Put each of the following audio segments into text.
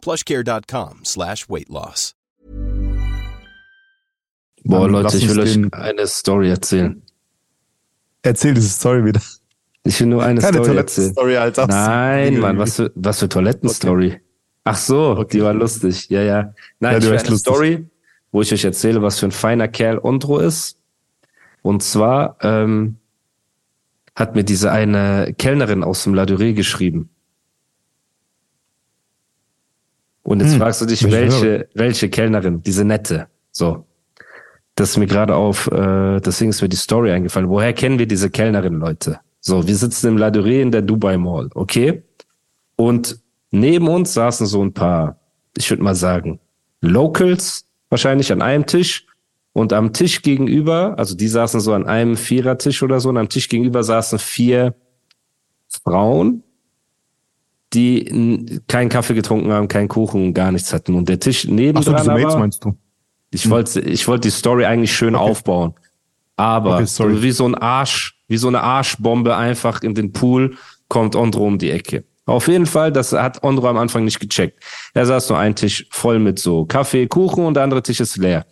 plushcare.com slash weight loss. Boah, Dann Leute, lass ich will euch eine Story erzählen. Erzähl diese Story wieder. Ich will nur eine Keine Story erzählen. Toilettenstory, Alter. Nein, Mann, was für, was für Toilettenstory. Ach so, Okay. die war lustig. Ja, ja. Nein, Ja, die ich war will eine lustig. Story, wo ich euch erzähle, was für ein feiner Kerl Ondro ist. Und zwar ähm, hat mir diese eine Kellnerin aus dem La Durée geschrieben. Und jetzt Hm, fragst du dich, welche, welche Kellnerin, diese nette. So. Das ist mir gerade auf, äh, deswegen ist mir die Story eingefallen. Woher kennen wir diese Kellnerin, Leute? So, wir sitzen im La Durée in der Dubai Mall, okay? Und neben uns saßen so ein paar, ich würde mal sagen, Locals, wahrscheinlich an einem Tisch. Und am Tisch gegenüber, also die saßen so an einem Vierertisch oder so, und am Tisch gegenüber saßen vier Frauen, die keinen Kaffee getrunken haben, keinen Kuchen und gar nichts hatten. Und der Tisch Ach so, diese Mates meinst du? ich wollte, ich wollte die Story eigentlich schön Okay. aufbauen. Aber Okay, wie so ein Arsch, wie so eine Arschbombe einfach in den Pool kommt Ondro um die Ecke. Auf jeden Fall, das hat Ondro am Anfang nicht gecheckt. Er saß nur ein Tisch voll mit so Kaffee, Kuchen und der andere Tisch ist leer.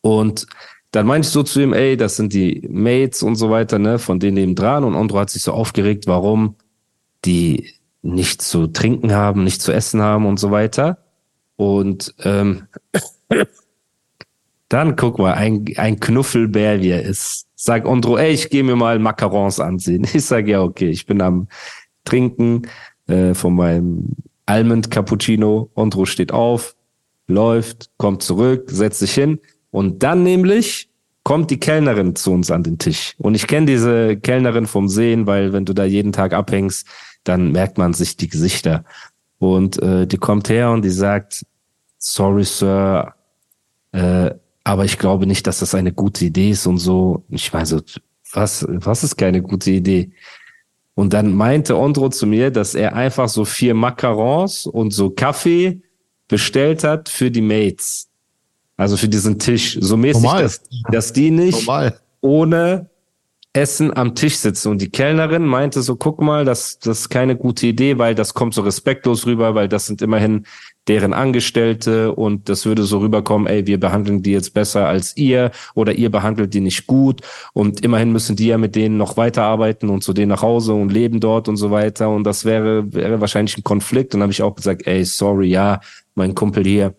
Und dann meinte ich so zu ihm, ey, das sind die Mates und so weiter, ne, von denen neben dran. Und Ondro hat sich so aufgeregt, warum die nichts zu trinken haben, nichts zu essen haben und so weiter. Und ähm, dann guck mal, ein, ein Knuffelbär, wie er ist. Sag Ondro, ey, ich gehe mir mal Macarons ansehen. Ich sag, ja, okay, ich bin am Trinken äh, von meinem Almond Cappuccino. Ondro steht auf, läuft, kommt zurück, setzt sich hin. Und dann nämlich kommt die Kellnerin zu uns an den Tisch. Und ich kenne diese Kellnerin vom Sehen, weil wenn du da jeden Tag abhängst, dann merkt man sich die Gesichter. Und äh, die kommt her und die sagt, sorry, Sir, äh, aber ich glaube nicht, dass das eine gute Idee ist und so. Ich meine so, was, was ist keine gute Idee? Und dann meinte Ondro zu mir, dass er einfach so vier Macarons und so Kaffee bestellt hat für die Mates. Also für diesen Tisch. So mäßig, Normal. dass, dass die nicht Normal. ohne Essen am Tisch sitzen. Und die Kellnerin meinte so, guck mal, das, das ist keine gute Idee, weil das kommt so respektlos rüber, weil das sind immerhin deren Angestellte und das würde so rüberkommen, ey, wir behandeln die jetzt besser als ihr oder ihr behandelt die nicht gut und immerhin müssen die ja mit denen noch weiterarbeiten und zu denen nach Hause und leben dort und so weiter und das wäre, wäre wahrscheinlich ein Konflikt. Und dann habe ich auch gesagt, ey, sorry, ja, mein Kumpel hier,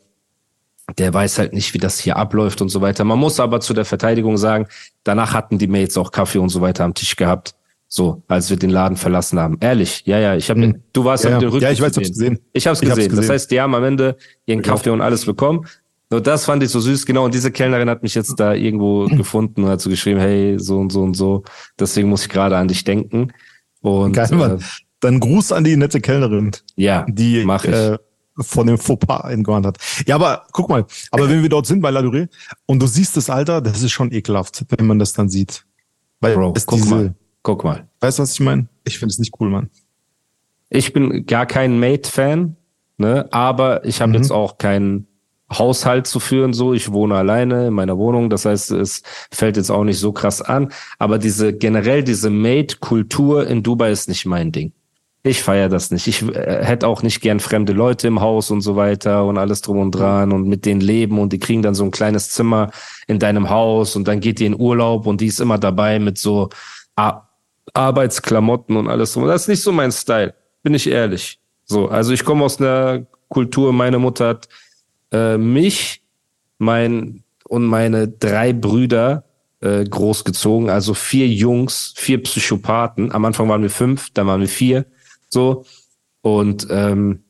der weiß halt nicht, wie das hier abläuft und so weiter. Man muss aber zu der Verteidigung sagen, danach hatten die Mates auch Kaffee und so weiter am Tisch gehabt. So, als wir den Laden verlassen haben. Ehrlich, ja, ja, ich habe, Hm. du warst Ja, auf ja. den Rücken. Ja, ich weiß, ich hab's gesehen. Ich hab's Ich hab's gesehen. Das heißt, die haben am Ende ihren Kaffee und alles bekommen. Nur das fand ich so süß, genau. Und diese Kellnerin hat mich jetzt da irgendwo gefunden und hat so geschrieben, hey, so und so und so. Deswegen muss ich gerade an dich denken. Und Geil, Mann. äh, Dann Gruß an die nette Kellnerin, ja, die mach ich. äh, von dem Fauxpas entgewarnt hat. Ja, aber guck mal, aber wenn wir dort sind bei La Durée und du siehst das Alter, das ist schon ekelhaft, wenn man das dann sieht. Weil Bro, guck diese, mal, guck mal. weißt du, was ich meine? Ich finde es nicht cool, Mann. Ich bin gar kein Mate-Fan, ne? aber ich habe Mhm. jetzt auch keinen Haushalt zu führen. So, ich wohne alleine in meiner Wohnung. Das heißt, es fällt jetzt auch nicht so krass an. Aber diese generell diese Mate-Kultur in Dubai ist nicht mein Ding. Ich feiere das nicht. Ich äh, hätte auch nicht gern fremde Leute im Haus und so weiter und alles drum und dran und mit denen leben und die kriegen dann so ein kleines Zimmer in deinem Haus und dann geht die in Urlaub und die ist immer dabei mit so Ar Arbeitsklamotten und alles drum. Das ist nicht so mein Style, bin ich ehrlich. So, also ich komme aus einer Kultur, meine Mutter hat äh, mich, mein und meine drei Brüder äh, großgezogen, also vier Jungs, vier Psychopathen. Am Anfang waren wir fünf, dann waren wir vier, so und ähm,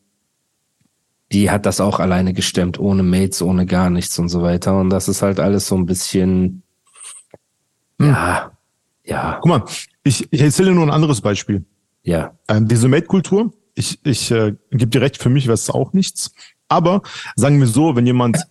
die hat das auch alleine gestemmt, ohne Mates, ohne gar nichts und so weiter. Und das ist halt alles so ein bisschen, Hm. ja, ja, Guck mal, ich, ich erzähle nur ein anderes Beispiel. ja, Ähm, diese Mate-Kultur, ich, ich äh, gebe dir recht, für mich wäre es auch nichts. Aber sagen wir so, wenn jemand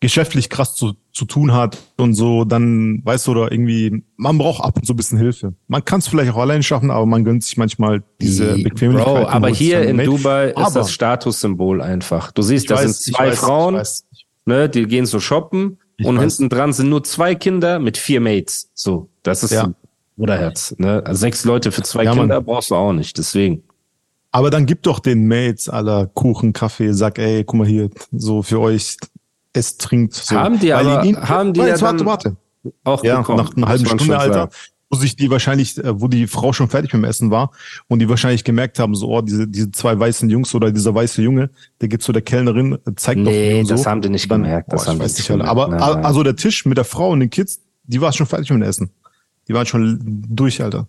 geschäftlich krass zu, zu tun hat und so, dann weißt du, oder irgendwie, man braucht ab und zu ein bisschen Hilfe. Man kann es vielleicht auch allein schaffen, aber man gönnt sich manchmal diese Bequemlichkeit. Bro, aber hier in. Dubai ist Aber- das Statussymbol einfach. Du siehst, da sind zwei weiß, Frauen, Ich weiß. ne, die gehen so shoppen Ich und weiß. hinten dran sind nur zwei Kinder mit vier Mates. So, das ist Ja. ein Bruderherz. Ne? Also sechs Leute für zwei Ja, Mann. Kinder brauchst du auch nicht. Deswegen. Aber dann gib doch den Mates aller Kuchen, Kaffee, sag, ey, guck mal hier, so für euch, es trinkt. So. Haben die Weil aber- in- haben die Warte, ja warte, warte. Auch Ja, bekommen, nach einer halben Stunde, Alter, wo sich die wahrscheinlich, äh, wo die Frau schon fertig mit dem Essen war und die wahrscheinlich gemerkt haben, so, oh, diese, diese zwei weißen Jungs oder dieser weiße Junge, der geht zu der Kellnerin, äh, zeigt doch Nee, das so. haben die nicht gemerkt, das boah, haben die nicht gemerkt. Aber Nein, also der Tisch mit der Frau und den Kids, die war schon fertig mit dem Essen. Die waren schon durch, Alter.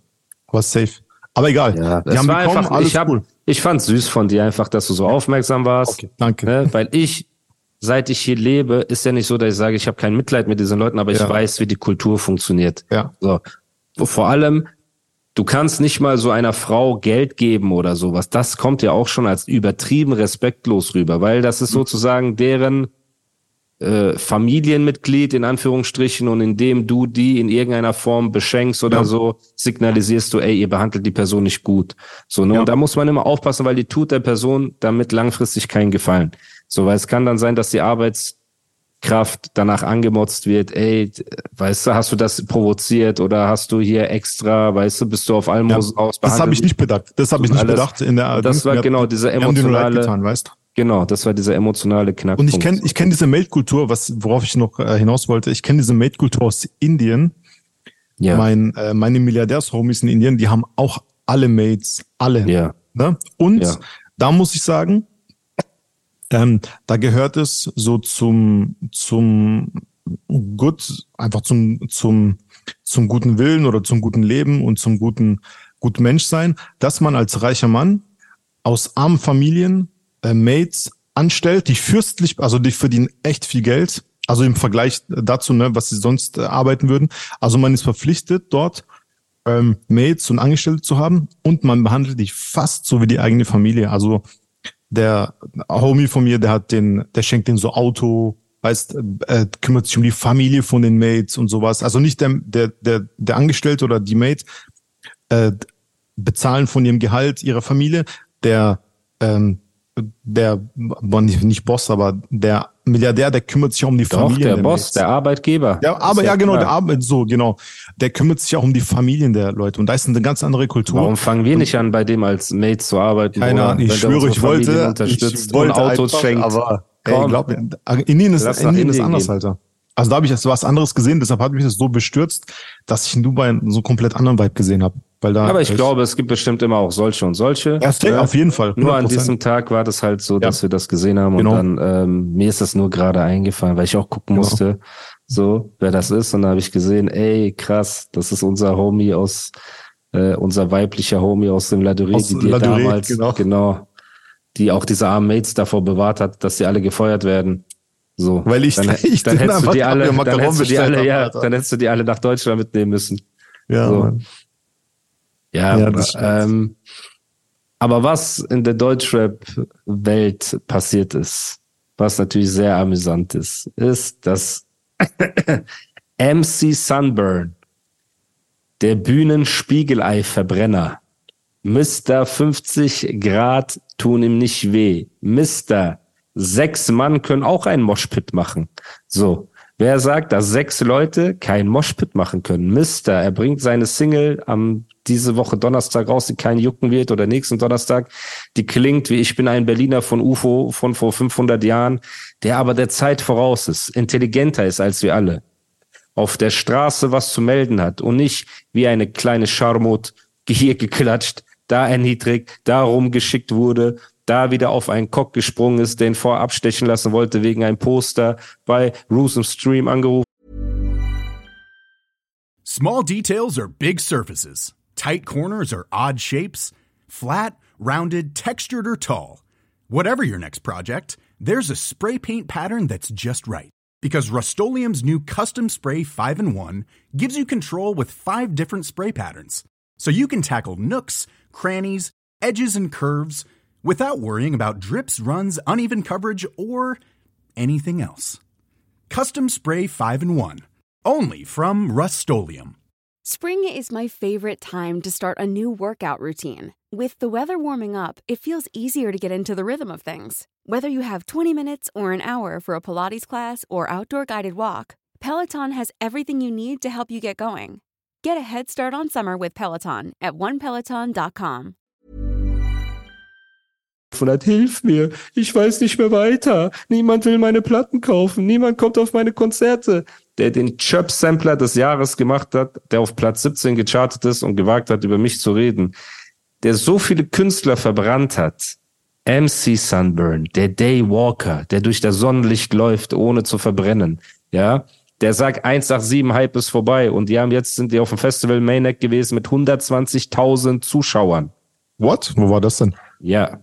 War safe. Aber egal. Ja, die es haben war bekommen, einfach, alles ich, hab, cool. ich fand süß von dir einfach, dass du so aufmerksam warst. Okay, danke. Ne? Weil ich, seit ich hier lebe, ist ja nicht so, dass ich sage, ich habe kein Mitleid mit diesen Leuten, aber ich Ja. weiß, wie die Kultur funktioniert. Ja. So. Vor allem, du kannst nicht mal so einer Frau Geld geben oder sowas. Das kommt ja auch schon als übertrieben respektlos rüber, weil das Mhm. ist sozusagen deren äh, Familienmitglied in Anführungsstrichen und indem du die in irgendeiner Form beschenkst oder Ja. so, signalisierst du, ey, ihr behandelt die Person nicht gut. So, ne? Ja. Und da muss man immer aufpassen, weil die tut der Person damit langfristig keinen Gefallen. So, weil es kann dann sein, dass die Arbeitskraft danach angemotzt wird, ey, weißt du, hast du das provoziert oder hast du hier extra, weißt du, bist du auf Almosen aus? Das habe ich nicht bedacht. Das habe ich nicht alles. bedacht. In der, Das war genau dieser emotionale, getan, weißt genau, das war dieser emotionale Knackpunkt. Und ich kenne ich kenn diese Maid-Kultur, was worauf ich noch äh, hinaus wollte. Ich kenne diese Maid-Kultur aus Indien. ja, Mein, äh, meine Milliardärs-Homies in Indien, die haben auch alle Maids, alle. ja, Ne? Und Ja. da muss ich sagen, ähm, da gehört es so zum, zum gut, einfach zum, zum, zum guten Willen oder zum guten Leben und zum guten, guten Menschsein, dass man als reicher Mann aus armen Familien äh, Maids anstellt, die fürstlich, also die verdienen echt viel Geld. Also im Vergleich dazu, ne, was sie sonst äh, arbeiten würden. Also man ist verpflichtet, dort ähm, Maids und Angestellte zu haben und man behandelt dich fast so wie die eigene Familie. Also der Homie von mir, der hat den, der schenkt den so Auto, weißt, äh, kümmert sich um die Familie von den Mates und sowas. Also nicht der, der, der, der Angestellte oder die Mate äh, bezahlen von ihrem Gehalt ihrer Familie. Der, ähm, der, nicht Boss, aber der Milliardär, der kümmert sich auch um die doch, Familien der der Boss, Mates. der Arbeitgeber. Ja, aber Ist ja, genau, der Arbeit, so, genau. Der kümmert sich auch um die Familien der Leute. Und da ist eine ganz andere Kultur. Warum fangen wir nicht an, bei dem als Mate zu arbeiten? Keine Ahnung, ich der schwöre, ich wollte, unterstützt ich wollte Autos einfach, schenkt. aber ey, glaub mir, Indien ist, Lass Indien ist anders, gehen. Alter. Also da habe ich jetzt was anderes gesehen, deshalb hat mich das so bestürzt, dass ich in Dubai so einen komplett anderen Vibe gesehen habe. Weil da Aber ich glaube, es gibt bestimmt immer auch solche und solche. ja, ne? auf jeden Fall. Nur an 100%. diesem Tag war das halt so, dass wir das gesehen haben Genau. und dann ähm, mir ist das nur gerade eingefallen, weil ich auch gucken Genau. musste, so wer das ist und dann habe ich gesehen, ey krass, das ist unser Homie aus äh, unser weiblicher Homie aus dem Ladurie, Aus die dir Ladurée, damals genau. genau, die auch diese armen Mates davor bewahrt hat, dass sie alle gefeuert werden. So, Weil ich- dann, ich dann hättest du die alle, dann hättest du die alle, ja, Alter. dann hättest du die alle nach Deutschland mitnehmen müssen. Ja, so. Ja, Ja, aber, ähm, aber was in der Deutschrap-Welt passiert ist, was natürlich sehr amüsant ist, ist, dass MC Sunburn, der Bühnenspiegelei-Verbrenner, Mr. 50 Grad tun ihm nicht weh. Mr. Sechs Mann können auch einen Moshpit machen. So. Wer sagt, dass sechs Leute kein Moshpit machen können? Mister, er bringt seine Single am diese Woche Donnerstag raus, die keinen jucken wird oder nächsten Donnerstag. Die klingt wie Ich bin ein Berliner von UFO von vor 500 Jahren, der aber der Zeit voraus ist, intelligenter ist als wir alle. Auf der Straße was zu melden hat und nicht wie eine kleine Scharmut hier geklatscht, da erniedrigt, da rumgeschickt wurde, da wieder auf einen Cock gesprungen ist, den vorab stechen lassen wollte wegen einem Poster bei Roos im Stream angerufen Small details are big surfaces. Tight corners are odd shapes. Flat, rounded, textured, or tall. Whatever your next project, there's a spray paint pattern that's just right. Because Rust new Custom Spray 5 in 1 gives you control with five different spray patterns. So you can tackle nooks, crannies, edges, and curves without worrying about drips, runs, uneven coverage, or anything else. Custom Spray 5 and 1. Only from Rust Spring is my favorite time to start a new workout routine. With the weather warming up, it feels easier to get into the rhythm of things. Whether you have 20 minutes or an hour for a Pilates class or outdoor guided walk, Peloton has everything you need to help you get going. Get a head start on summer with Peloton at onepeloton.com. Hilf mir, ich weiß nicht mehr weiter. Niemand will meine Platten kaufen, niemand kommt auf meine Konzerte. Der den Chirp-Sampler des Jahres gemacht hat, der auf Platz 17 gechartet ist und gewagt hat, über mich zu reden. Der so viele Künstler verbrannt hat. MC Sunburn, der Day Walker, der durch das Sonnenlicht läuft, ohne zu verbrennen. Ja, der sagt 187 Hype ist vorbei und die haben jetzt sind die auf dem Festival Mainneck gewesen mit 120.000 Zuschauern. What? Wo war das denn? Ja.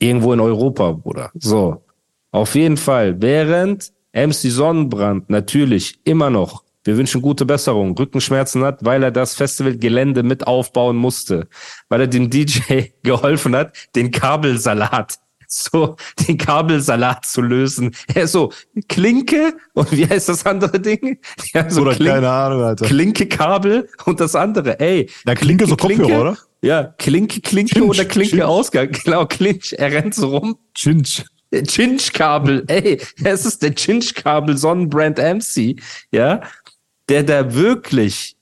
Irgendwo in Europa, Bruder. So. Auf jeden Fall. Während MC Sonnenbrand natürlich immer noch, wir wünschen gute Besserung, Rückenschmerzen hat, weil er das Festivalgelände mit aufbauen musste. Weil er dem DJ geholfen hat, den Kabelsalat so den Kabelsalat zu lösen. Er so, Klinke und wie heißt das andere Ding? Ja, so oder Klink, keine Ahnung, Alter. Klinke, Kabel und das andere. Ey. Na, Klinke, Klinke so Kopfhörer, Klinke, oder? Ja, Klinke, Klinke Chinch, oder Klinke Chinch. Ausgang. Genau, Clinch. Er rennt so rum. Chinch. Chinch-Kabel, ey, es ist der Chinch-Kabel Sonnenbrand MC, ja, der da wirklich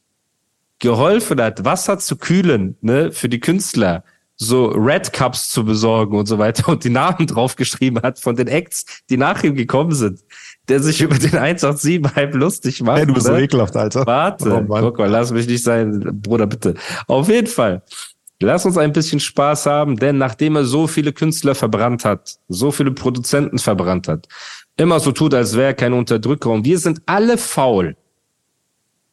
geholfen hat, Wasser zu kühlen, ne, für die Künstler so Red Cups zu besorgen und so weiter und die Namen draufgeschrieben hat von den Acts, die nach ihm gekommen sind, der sich über den 187 halb lustig macht. Hey, du bist ne? so ekelhaft, Alter. Warte, oh, guck mal, lass mich nicht sein, Bruder, bitte. Auf jeden Fall. Lass uns ein bisschen Spaß haben, denn nachdem er so viele Künstler verbrannt hat, so viele Produzenten verbrannt hat, immer so tut, als wäre er kein Unterdrücker und wir sind alle faul.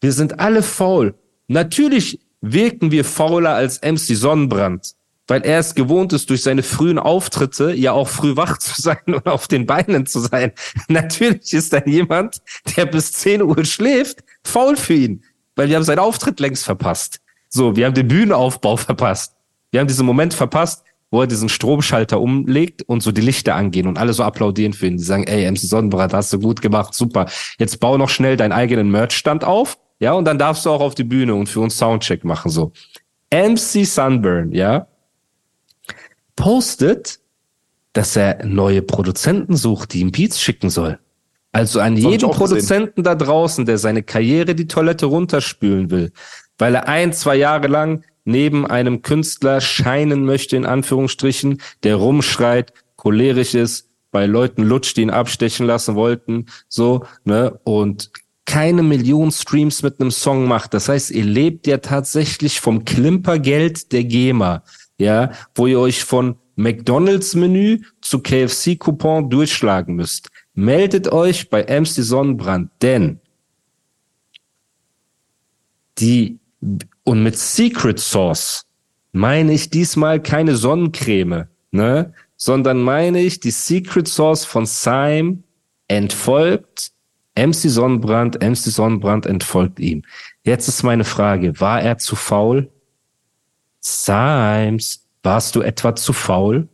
Wir sind alle faul. Natürlich wirken wir fauler als MC Sonnenbrand weil er es gewohnt ist, durch seine frühen Auftritte ja auch früh wach zu sein und auf den Beinen zu sein. Natürlich ist dann jemand, der bis 10 Uhr schläft, faul für ihn, weil wir haben seinen Auftritt längst verpasst. So, wir haben den Bühnenaufbau verpasst. Wir haben diesen Moment verpasst, wo er diesen Stromschalter umlegt und so die Lichter angehen und alle so applaudieren für ihn. Die sagen, ey, MC Sonnenbrand, hast du gut gemacht, super. Jetzt bau noch schnell deinen eigenen Merchstand auf, ja, und dann darfst du auch auf die Bühne und für uns Soundcheck machen, so. MC Sunburn, ja, postet, dass er neue Produzenten sucht, die ihm Beats schicken soll. Also an jeden Produzenten da draußen, der seine Karriere die Toilette runterspülen will, weil er ein, zwei Jahre lang neben einem Künstler scheinen möchte, in Anführungsstrichen, der rumschreit, cholerisch ist, bei Leuten lutscht, die ihn abstechen lassen wollten, so, ne, und keine Million Streams mit einem Song macht. Das heißt, ihr lebt ja tatsächlich vom Klimpergeld der GEMA ja, wo ihr euch von McDonalds Menü zu KFC Coupon durchschlagen müsst. Meldet euch bei MC Sonnenbrand, denn die und mit Secret Sauce meine ich diesmal keine Sonnencreme, ne, sondern meine ich die Secret Sauce von Syme entfolgt MC Sonnenbrand, MC Sonnenbrand entfolgt ihm. Jetzt ist meine Frage, war er zu faul? Symes, warst du etwa zu faul?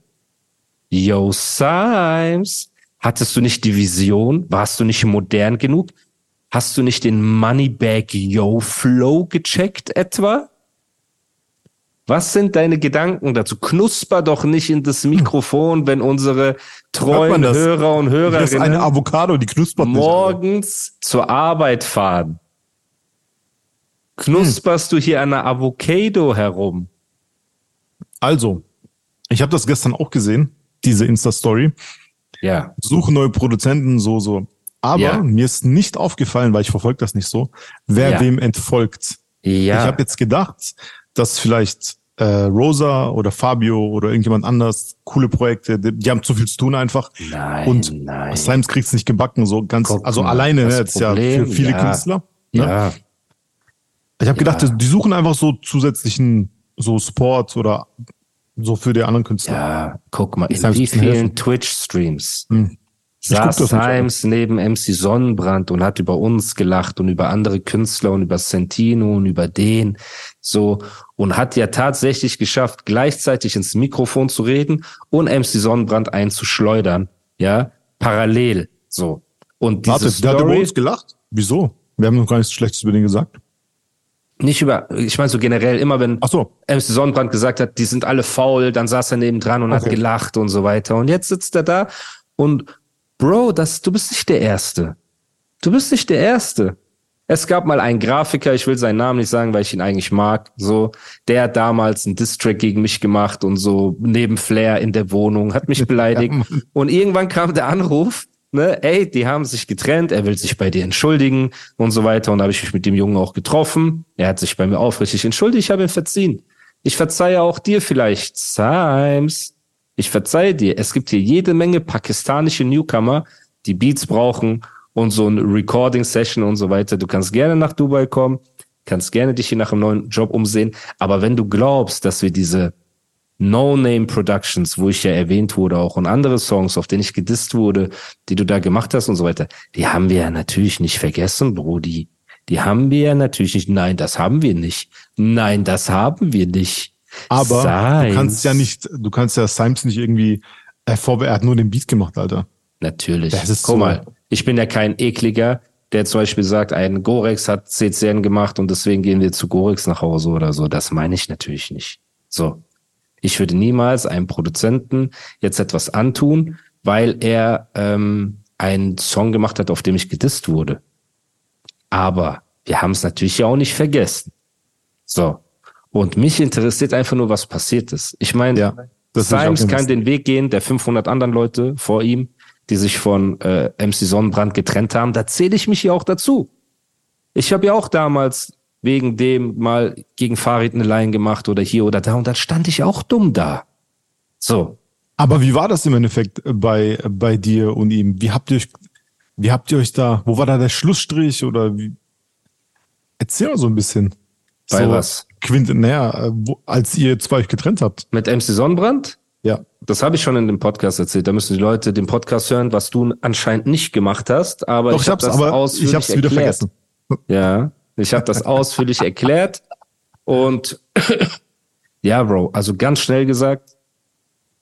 Yo, Symes, hattest du nicht die Vision? Warst du nicht modern genug? Hast du nicht den Moneybag Yo Flow gecheckt etwa? Was sind deine Gedanken dazu? Knusper doch nicht in das Mikrofon, wenn unsere treuen Hörer und Hörerinnen das ist eine Avocado, die knuspert morgens nicht, zur Arbeit fahren. Knusperst hm. du hier an einer Avocado herum? Also, ich habe das gestern auch gesehen, diese Insta-Story. Ja. Suche neue Produzenten, so, so. Aber ja. mir ist nicht aufgefallen, weil ich verfolge das nicht so, wer ja. wem entfolgt. Ja. Ich habe jetzt gedacht, dass vielleicht äh, Rosa oder Fabio oder irgendjemand anders coole Projekte, die, die haben zu viel zu tun einfach. Nein, und nein. Slimes kriegt's nicht gebacken, so ganz, Guck also alleine ne, jetzt Problem, ja für viele ja. Künstler. Ne? Ja. Ich habe gedacht, die suchen einfach so zusätzlichen so Sport oder so für die anderen Künstler. Ja, guck mal, in wie vielen Twitch-Streams hm. saß Times neben MC Sonnenbrand und hat über uns gelacht und über andere Künstler und über Sentino und über den so und hat ja tatsächlich geschafft, gleichzeitig ins Mikrofon zu reden und MC Sonnenbrand einzuschleudern, ja, parallel so. Und diese Warte, Story, der hat über uns gelacht? Wieso? Wir haben noch gar nichts Schlechtes über den gesagt. Nicht über, ich meine so generell, immer wenn Ach so. MC Sonnenbrand gesagt hat, die sind alle faul, dann saß er neben dran und hat Okay. gelacht und so weiter. Und jetzt sitzt er da und Bro, das, du bist nicht der Erste. Du bist nicht der Erste. Es gab mal einen Grafiker, ich will seinen Namen nicht sagen, weil ich ihn eigentlich mag, so, der hat damals einen Distrack gegen mich gemacht und so neben Flair in der Wohnung, hat mich beleidigt. und irgendwann kam der Anruf, ne, ey, die haben sich getrennt, er will sich bei dir entschuldigen und so weiter. Und da habe ich mich mit dem Jungen auch getroffen. Er hat sich bei mir aufrichtig entschuldigt, ich habe ihn verziehen. Ich verzeihe auch dir vielleicht, Symes. Ich verzeihe dir. Es gibt hier jede Menge pakistanische Newcomer, die Beats brauchen und so eine Recording-Session und so weiter. Du kannst gerne nach Dubai kommen, kannst gerne dich hier nach einem neuen Job umsehen. Aber wenn du glaubst, dass wir diese No-Name-Productions, wo ich ja erwähnt wurde, auch und andere Songs, auf denen ich gedisst wurde, die du da gemacht hast und so weiter, die haben wir ja natürlich nicht vergessen, Brody. Die haben wir ja natürlich nicht. Nein, das haben wir nicht. Nein, das haben wir nicht. Aber Symes. du kannst ja nicht, du kannst ja Symes nicht irgendwie hervorbe er hat nur den Beat gemacht, Alter. Natürlich. Das ist Guck so- mal, ich bin ja kein ekliger, der zum Beispiel sagt, ein Gorex hat CCN gemacht und deswegen gehen wir zu Gorex nach Hause oder so. Das meine ich natürlich nicht. So. Ich würde niemals einem Produzenten jetzt etwas antun, weil er ähm, einen Song gemacht hat, auf dem ich gedisst wurde. Aber wir haben es natürlich ja auch nicht vergessen. So. Und mich interessiert einfach nur, was passiert ist. Ich meine, Ja, Symes kann den Weg gehen, der 500 anderen Leute vor ihm, die sich von äh, MC Sonnenbrand getrennt haben. Da zähle ich mich ja auch dazu. Ich habe ja auch damals wegen dem mal gegen Farid eine Line gemacht oder hier oder da und dann stand ich auch dumm da. So. Aber wie war das im Endeffekt bei, bei dir und ihm? Wie habt ihr euch, wie habt ihr euch da, wo war da der Schlussstrich oder wie? Erzähl mal so ein bisschen. Bei so, was? Quint, naja, äh, als ihr zwei euch getrennt habt. Mit MC Sonnenbrand? Ja. Das habe ich schon in dem Podcast erzählt. Da müssen die Leute den Podcast hören, was du anscheinend nicht gemacht hast. Aber Doch, ich habe hab's, das aber ich hab's wieder erklärt. vergessen. Ja, ich habe das ausführlich erklärt. Und ja, Bro, also ganz schnell gesagt,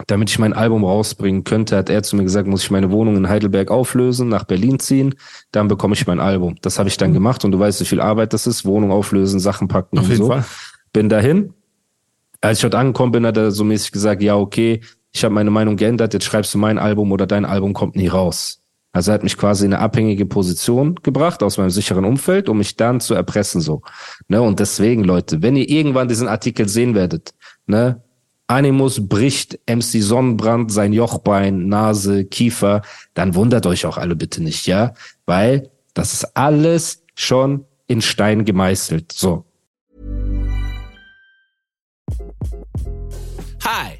damit ich mein Album rausbringen könnte, hat er zu mir gesagt, muss ich meine Wohnung in Heidelberg auflösen, nach Berlin ziehen, dann bekomme ich mein Album. Das habe ich dann gemacht und du weißt, wie viel Arbeit das ist, Wohnung auflösen, Sachen packen Auf und jeden so. Fall. Bin dahin. Als ich dort angekommen bin, hat er so mäßig gesagt, ja, okay, ich habe meine Meinung geändert, jetzt schreibst du mein Album oder dein Album kommt nie raus. Also er hat mich quasi in eine abhängige Position gebracht aus meinem sicheren Umfeld, um mich dann zu erpressen so. Ne? Und deswegen, Leute, wenn ihr irgendwann diesen Artikel sehen werdet, ne, Animus bricht MC Sonnenbrand sein Jochbein, Nase, Kiefer, dann wundert euch auch alle bitte nicht, ja? Weil das ist alles schon in Stein gemeißelt. So. Hi,